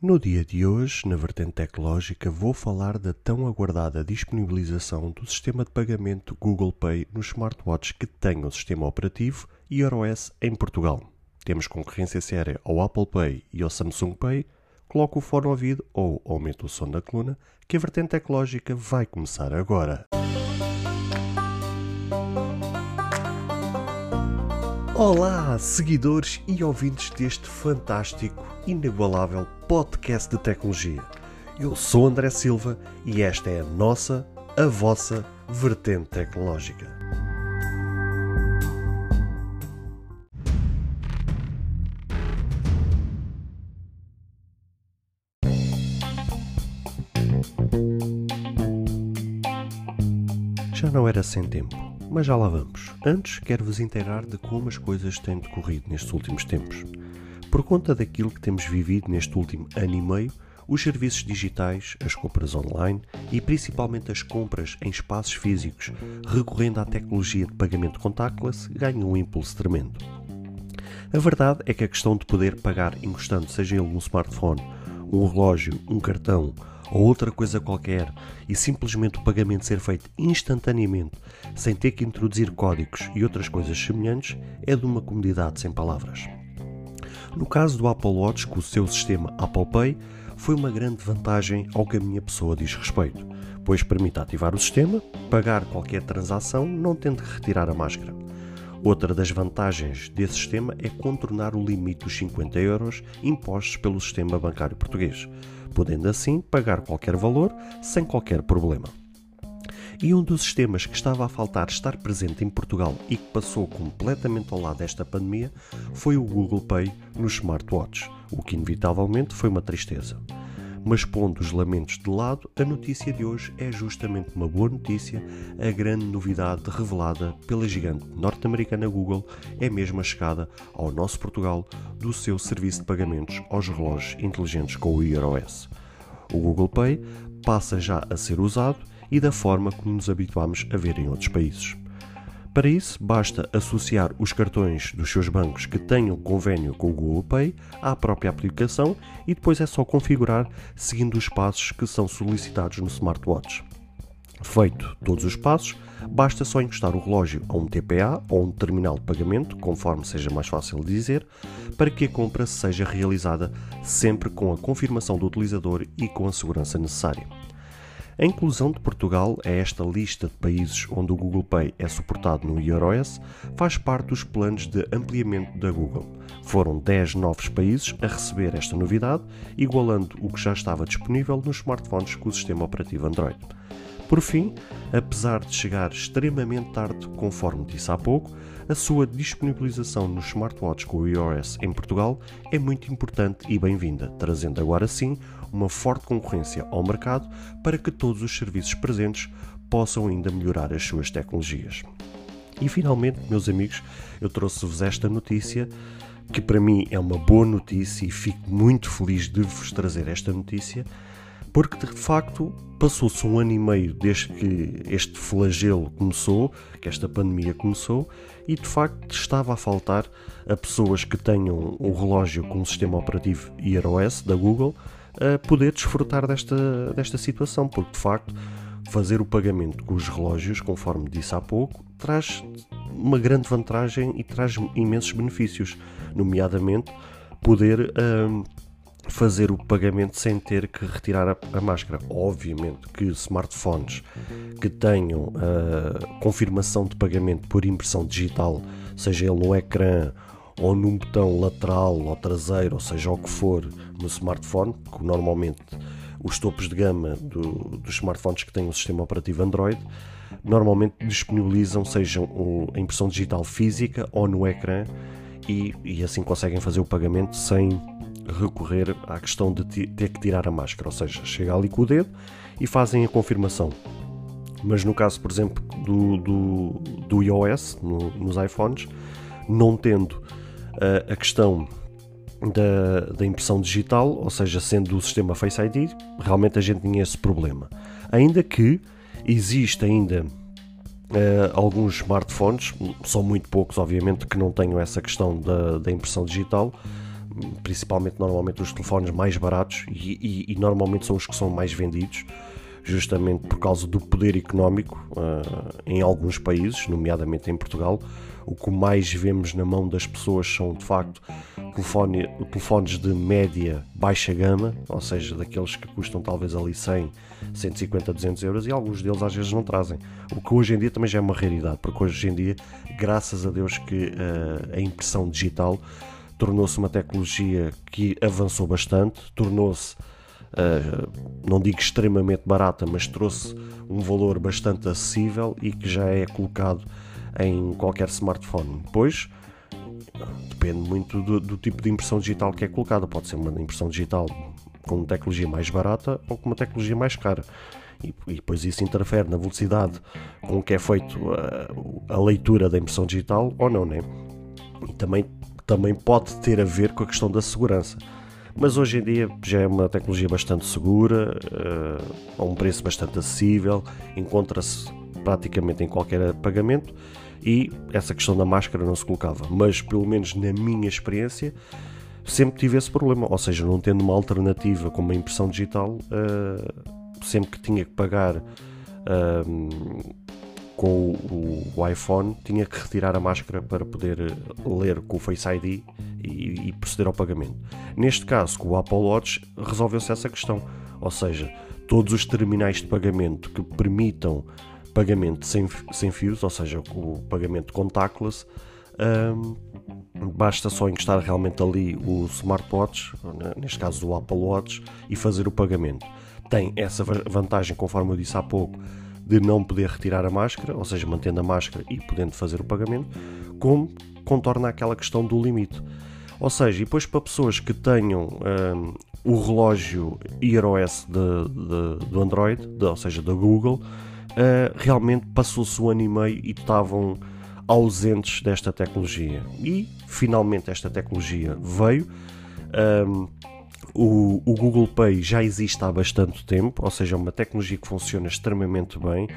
No dia de hoje, na vertente tecnológica, vou falar da tão aguardada disponibilização do sistema de pagamento Google Pay nos smartwatches que tenham sistema operativo iOS em Portugal. Temos concorrência séria ao Apple Pay e ao Samsung Pay. Coloque o fone ao ouvido ou aumente o som da coluna, que a vertente tecnológica vai começar agora. Olá, seguidores e ouvintes deste fantástico, inigualável podcast de tecnologia. Eu sou André Silva e esta é a nossa, a vossa vertente tecnológica. Já não era sem tempo mas já lá vamos. Antes, quero-vos inteirar de como as coisas têm decorrido nestes últimos tempos. Por conta daquilo que temos vivido neste último ano e meio, os serviços digitais, as compras online e principalmente as compras em espaços físicos, recorrendo à tecnologia de pagamento contactless, ganham um impulso tremendo. A verdade é que a questão de poder pagar encostando, seja ele um smartphone, um relógio, um cartão ou outra coisa qualquer e simplesmente o pagamento ser feito instantaneamente, sem ter que introduzir códigos e outras coisas semelhantes, é de uma comodidade sem palavras. No caso do Apple Watch, com o seu sistema Apple Pay, foi uma grande vantagem ao que a minha pessoa diz respeito, pois permite ativar o sistema, pagar qualquer transação, não tendo que retirar a máscara. Outra das vantagens desse sistema é contornar o limite dos 50 euros impostos pelo sistema bancário português, podendo assim pagar qualquer valor sem qualquer problema. E um dos sistemas que estava a faltar estar presente em Portugal e que passou completamente ao lado desta pandemia foi o Google Pay nos smartwatches, o que inevitavelmente foi uma tristeza. Mas pondo os lamentos de lado, a notícia de hoje é justamente uma boa notícia. A grande novidade revelada pela gigante norte-americana Google é mesmo a chegada ao nosso Portugal do seu serviço de pagamentos aos relógios inteligentes com o iOS. O Google Pay passa já a ser usado e da forma como nos habituamos a ver em outros países. Para isso, basta associar os cartões dos seus bancos que tenham convênio com o Google Pay à própria aplicação e depois é só configurar seguindo os passos que são solicitados no smartwatch. Feito todos os passos, basta só encostar o relógio a um TPA ou um terminal de pagamento, conforme seja mais fácil de dizer, para que a compra seja realizada sempre com a confirmação do utilizador e com a segurança necessária. A inclusão de Portugal a esta lista de países onde o Google Pay é suportado no iOS faz parte dos planos de ampliamento da Google. Foram 10 novos países a receber esta novidade, igualando o que já estava disponível nos smartphones com o sistema operativo Android. Por fim, apesar de chegar extremamente tarde, conforme disse há pouco, a sua disponibilização nos smartwatches com o iOS em Portugal é muito importante e bem-vinda, trazendo agora sim uma forte concorrência ao mercado para que todos os serviços presentes possam ainda melhorar as suas tecnologias. E finalmente, meus amigos, eu trouxe-vos esta notícia que para mim é uma boa notícia e fico muito feliz de vos trazer esta notícia, porque de facto passou-se um ano e meio desde que este flagelo começou, que esta pandemia começou, e de facto estava a faltar a pessoas que tenham um relógio com o sistema operativo iOS da Google a poder desfrutar desta, desta situação, porque de facto fazer o pagamento com os relógios, conforme disse há pouco, traz uma grande vantagem e traz imensos benefícios, nomeadamente poder hum, fazer o pagamento sem ter que retirar a, a, máscara. Obviamente que smartphones que tenham a confirmação de pagamento por impressão digital, seja ele no ecrã ou num botão lateral ou traseiro, ou seja, o que for no smartphone, que normalmente os topos de gama do, dos smartphones que têm o um sistema operativo Android normalmente disponibilizam seja a impressão digital física ou no ecrã e, e assim conseguem fazer o pagamento sem recorrer à questão de ter que tirar a máscara, ou seja, chega ali com o dedo e fazem a confirmação. Mas no caso, por exemplo, do, do, do iOS, no, nos iPhones, não tendo a questão da, da, impressão digital, ou seja, sendo o sistema Face ID, realmente a gente tinha esse problema. Ainda que existe ainda uh, alguns smartphones, são muito poucos, obviamente, que não tenham essa questão da, da impressão digital, principalmente normalmente os telefones mais baratos e, e, e, normalmente são os que são mais vendidos, justamente por causa do poder económico uh, em alguns países, nomeadamente em Portugal. O que mais vemos na mão das pessoas são de facto telefone, telefones de média, baixa gama, ou seja, daqueles que custam talvez ali 100, 150, 200 euros e alguns deles às vezes não trazem. O que hoje em dia também já é uma raridade, porque hoje em dia, graças a Deus, que uh, a impressão digital tornou-se uma tecnologia que avançou bastante, tornou-se, não digo extremamente barata, mas trouxe um valor bastante acessível e que já é colocado em qualquer smartphone. Depois, depende muito do, do, tipo de impressão digital que é colocada. Pode ser uma impressão digital com tecnologia mais barata ou com uma tecnologia mais cara. E, e depois isso interfere na velocidade com que é feito a, a leitura da impressão digital ou não, né? E também, também pode ter a ver com a questão da segurança. Mas hoje em dia já é uma tecnologia bastante segura, uh, a um preço bastante acessível, encontra-se praticamente em qualquer pagamento e essa questão da máscara não se colocava. Mas, pelo menos na minha experiência, sempre tive esse problema. Ou seja, não tendo uma alternativa como a impressão digital, uh, sempre que tinha que pagar uh, com o, o, iPhone, tinha que retirar a máscara para poder ler com o Face ID e, e proceder ao pagamento. Neste caso, com o Apple Watch, resolveu-se essa questão. Ou seja, todos os terminais de pagamento que permitam pagamento sem, sem fios, ou seja, o pagamento contactless, um, basta só encostar realmente ali o smartwatch, né, neste caso o Apple Watch, e fazer o pagamento. Tem essa vantagem, conforme eu disse há pouco, de não poder retirar a máscara, ou seja, mantendo a máscara e podendo fazer o pagamento, como contorna aquela questão do limite. Ou seja, e depois para pessoas que tenham um, o relógio Ear OS de, de, do Android, de, ou seja, da Google, uh, realmente passou-se um ano e meio e estavam ausentes desta tecnologia. E finalmente esta tecnologia veio. Um, o, o, Google Pay já existe há bastante tempo, ou seja, é uma tecnologia que funciona extremamente bem.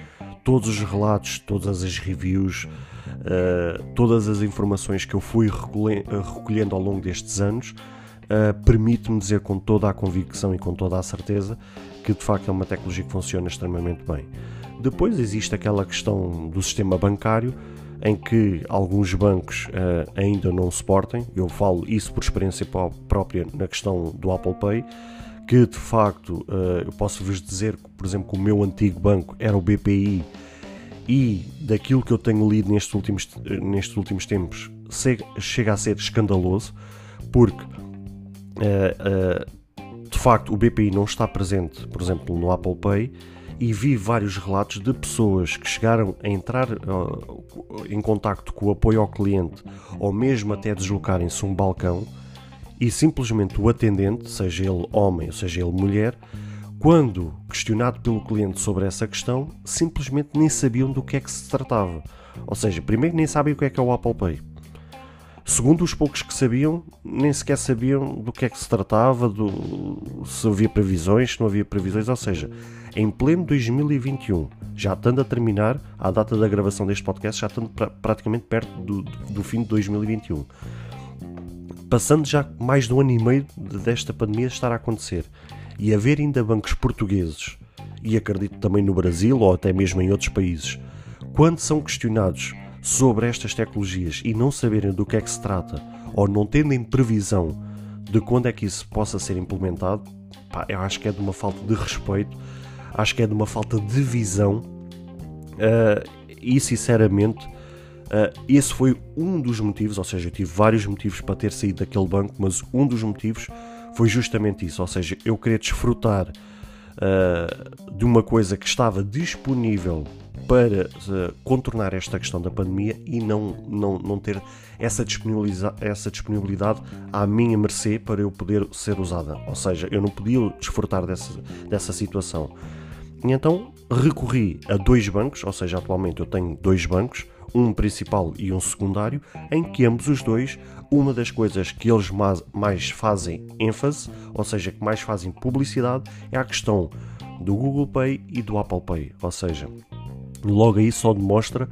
Todos os relatos, todas as reviews, uh, todas as informações que eu fui recolhendo ao longo destes anos uh, permite-me dizer com toda a convicção e com toda a certeza que de facto é uma tecnologia que funciona extremamente bem. Depois existe aquela questão do sistema bancário em que alguns bancos uh, ainda não suportem. Eu falo isso por experiência própria na questão do Apple Pay, que de facto uh, eu posso vos dizer que, por exemplo, que o meu antigo banco era o BPI e daquilo que eu tenho lido nestes últimos, nestes últimos tempos chega a ser escandaloso, porque uh, de facto o BPI não está presente, por exemplo, no Apple Pay e vi vários relatos de pessoas que chegaram a entrar uh, em contacto com o apoio ao cliente ou mesmo até deslocarem-se um balcão e simplesmente o atendente, seja ele homem ou seja ele mulher, quando questionado pelo cliente sobre essa questão, simplesmente nem sabiam do que é que se tratava. Ou seja, primeiro nem sabem o que é que é o Apple Pay. Segundo os poucos que sabiam, nem sequer sabiam do que é que se tratava, do, se havia previsões, se não havia previsões, ou seja, em pleno 2021, já estando a terminar, à data da gravação deste podcast, já estando pra, praticamente perto do, do fim de 2021. Passando já mais de um ano e meio desta pandemia estar a acontecer e haver ainda bancos portugueses, e acredito também no Brasil ou até mesmo em outros países, quando são questionados sobre estas tecnologias e não saberem do que é que se trata ou não terem previsão de quando é que isso possa ser implementado, pá, eu acho que é de uma falta de respeito, acho que é de uma falta de visão. Uh, e sinceramente uh, esse foi um dos motivos, ou seja, eu tive vários motivos para ter saído daquele banco, mas um dos motivos foi justamente isso, ou seja, eu queria desfrutar uh, de uma coisa que estava disponível para uh, contornar esta questão da pandemia e não, não, não ter essa disponibilidade, essa disponibilidade à minha mercê para eu poder ser usada. Ou seja, eu não podia desfrutar dessa, dessa situação. E então recorri a dois bancos, ou seja, atualmente eu tenho dois bancos, um principal e um secundário, em que ambos os dois, uma das coisas que eles mais fazem ênfase, ou seja, que mais fazem publicidade, é a questão do Google Pay e do Apple Pay. Ou seja, Logo aí só demonstra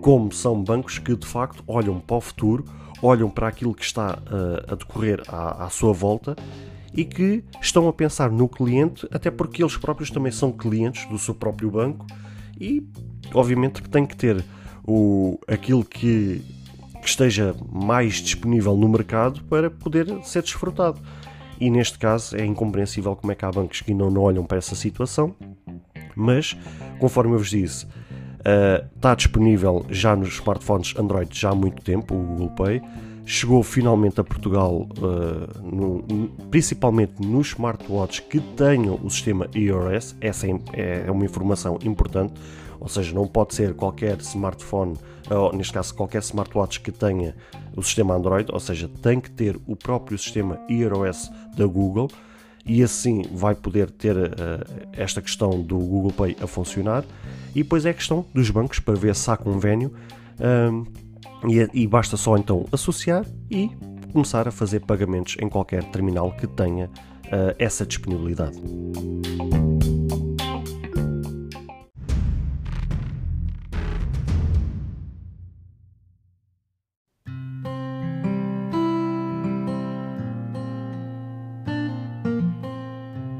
como são bancos que de facto olham para o futuro, olham para aquilo que está uh, a decorrer à, à sua volta e que estão a pensar no cliente, até porque eles próprios também são clientes do seu próprio banco e, obviamente, que têm que ter o, aquilo que, que esteja mais disponível no mercado para poder ser desfrutado. E neste caso é incompreensível como é que há bancos que não, não olham para essa situação, mas, conforme eu vos disse, uh, está disponível já nos smartphones Android já há muito tempo, o Google Pay. Chegou finalmente a Portugal, uh, no, principalmente nos smartwatches que tenham o sistema iOS. Essa é, é uma informação importante ou seja, não pode ser qualquer smartphone, ou neste caso qualquer smartwatch que tenha o sistema Android, ou seja, tem que ter o próprio sistema iOS da Google e assim vai poder ter uh, esta questão do Google Pay a funcionar. E depois é a questão dos bancos para ver se há convênio um, e, e basta só então associar e começar a fazer pagamentos em qualquer terminal que tenha uh, essa disponibilidade.